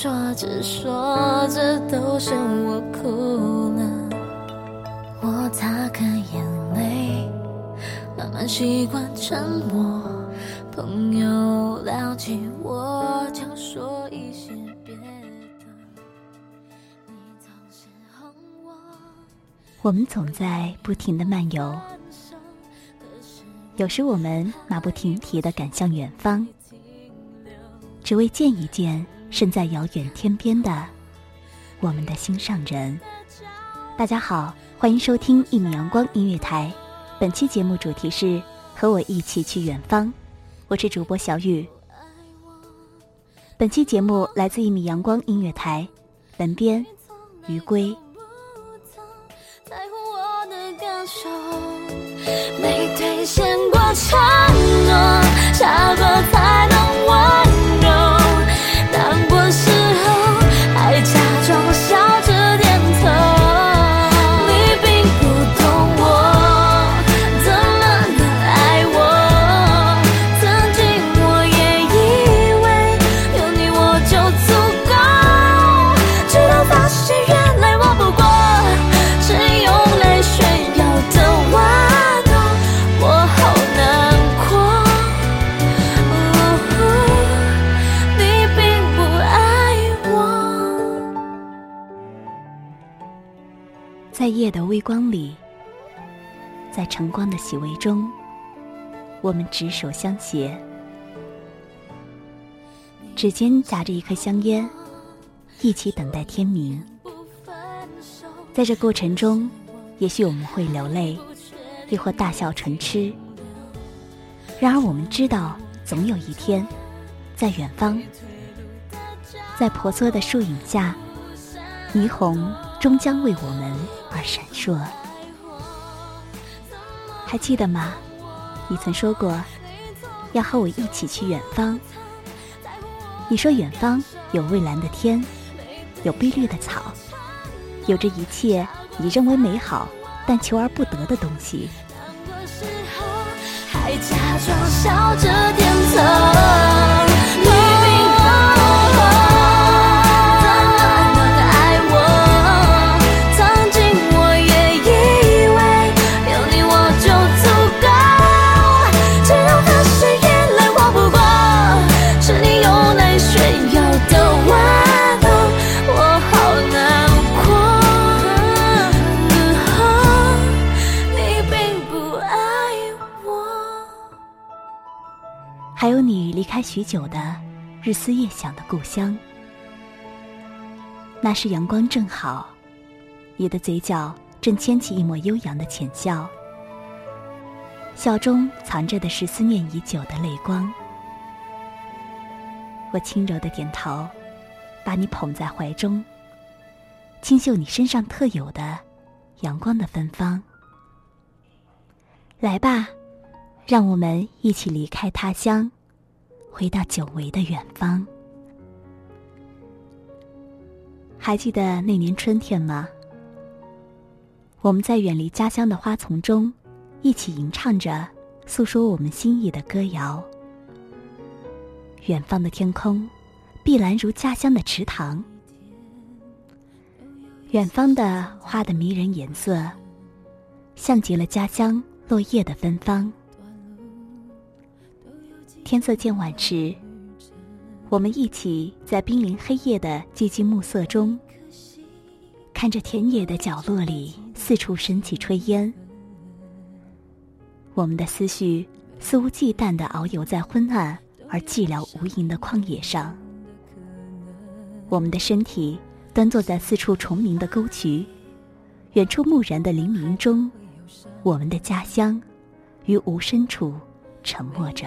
说着说着都是我哭了，我擦干眼泪，慢慢习惯沉默。朋友聊起我，就说一些别的。你总是哄我。我们总在不停的漫游，有时我们马不停蹄地赶向远方，只为见一见身在遥远天边的我们的心上人。大家好，欢迎收听一米阳光音乐台，本期节目主题是和我一起去远方，我是主播小雨。本期节目来自一米阳光音乐台，本编余归。没兑现过承在夜的微光里，在晨光的熹微中，我们执手相携，指尖夹着一颗香烟，一起等待天明。在这过程中，也许我们会流泪，亦或大笑唇痴。然而，我们知道，总有一天，在远方，在婆娑的树影下，霓虹终将为我们而闪烁。还记得吗？你曾说过，要和我一起去远方。你说远方有蔚蓝的天，有碧绿的草，有着一切你认为美好但求而不得的东西。还假装笑着点头。开许久的日思夜想的故乡，那时阳光正好，你的嘴角正牵起一抹悠扬的浅笑。笑中藏着的是思念已久的泪光。我轻柔的点头，把你捧在怀中，清嗅你身上特有的阳光的芬芳。来吧，让我们一起离开他乡，回到久违的远方。还记得那年春天吗？我们在远离家乡的花丛中，一起吟唱着，诉说我们心意的歌谣。远方的天空，碧蓝如家乡的池塘。远方的花的迷人颜色，像极了家乡落叶的芬芳。天色渐晚时，我们一起在濒临黑夜的寂静暮色中，看着田野的角落里四处升起炊烟。我们的思绪肆无忌惮地遨游在昏暗。而寂寥无垠的旷野上，我们的身体端坐在四处重明的沟渠，远处木然的黎明中，我们的家乡于无声处沉默着。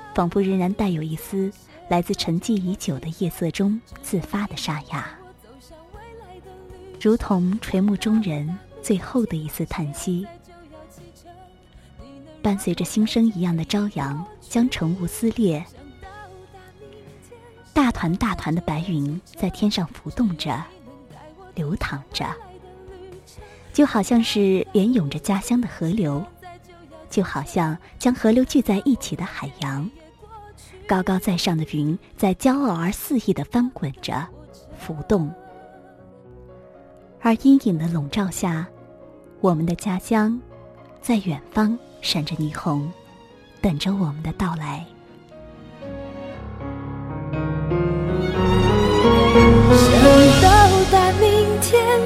仿佛仍然带有一丝来自沉寂已久的夜色中自发的沙哑，如同垂暮中人最后的一丝叹息。伴随着新生一样的朝阳，将晨雾撕裂，大团大团的白云在天上浮动着，流淌着。就好像是连涌着家乡的河流，就好像将河流聚在一起的海洋。高高在上的云在骄傲而肆意的翻滚着、浮动，而阴影的笼罩下，我们的家乡在远方闪着霓虹，等着我们的到来。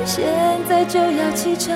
现在就要启程，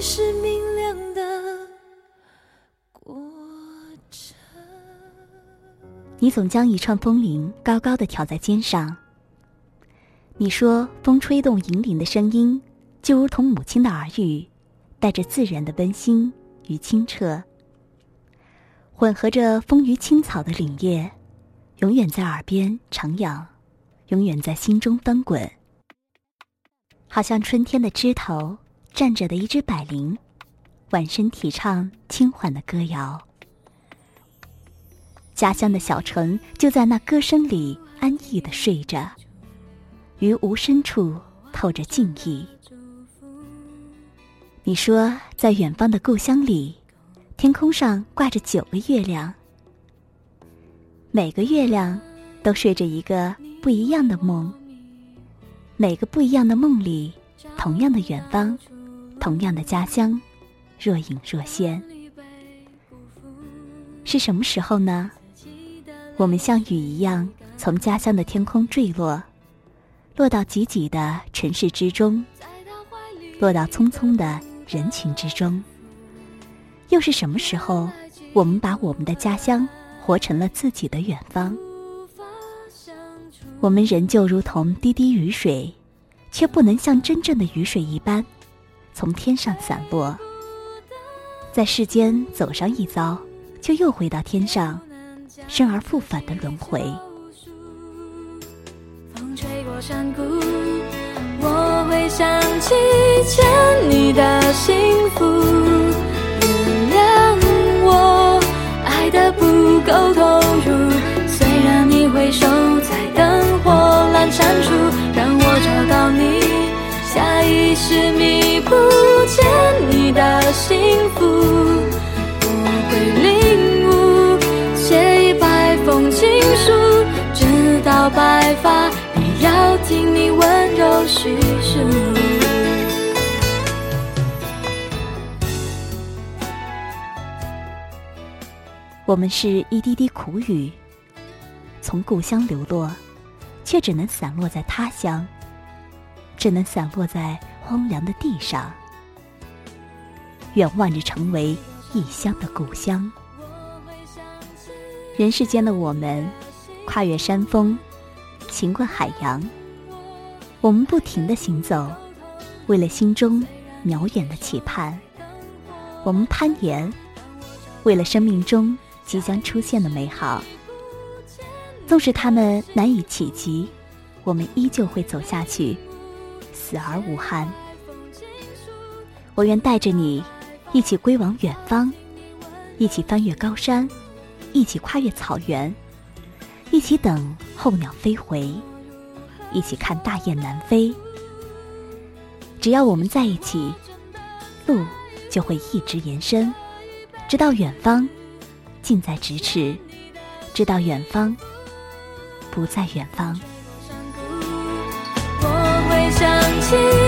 是明亮的过程你总将一串风铃高高的挑在肩上。你说，风吹动银铃的声音，就如同母亲的耳语，带着自然的温馨与清澈，混合着风雨青草的凛冽，永远在耳边徜徉，永远在心中翻滚。好像春天的枝头站着的一只百灵，晚声体唱轻缓的歌谣。家乡的小城就在那歌声里安逸的睡着，于无声处透着敬意。你说，在远方的故乡里，天空上挂着九个月亮，每个月亮都睡着一个不一样的梦。每个不一样的梦里，同样的远方，同样的家乡，若隐若现。是什么时候呢？我们像雨一样从家乡的天空坠落，落到挤挤的城市之中，落到匆匆的人群之中。又是什么时候，我们把我们的家乡活成了自己的远方？我们仍旧如同滴滴雨水，却不能像真正的雨水一般，从天上散落，在世间走上一遭。就又回到天上，生而复返的轮回。风吹过山谷，我会想起欠你的幸福。原谅我爱的不够痛下意识弥补欠你的幸福。我会领悟，写一百封情书，直。到白发，也要听你温柔叙述。我们是一滴滴苦雨，从故乡流落，却只能散落在他乡，只能散落在荒凉的地上，远望着成为异乡的故乡。人世间的我们。跨越山峰，行过海洋，我们不停的行走，为了心中渺远的期盼。我们攀岩，为了生命中即将出现的美好。纵使他们难以企及，我们依旧会走下去，死而无憾。我愿带着你，一起归往远方，一起翻越高山，一起跨越草原。一起等候鸟飞回，一起看大雁南飞。只要我们在一起，路就会一直延伸，直到远方，近在咫尺；直到远方，不在远方。想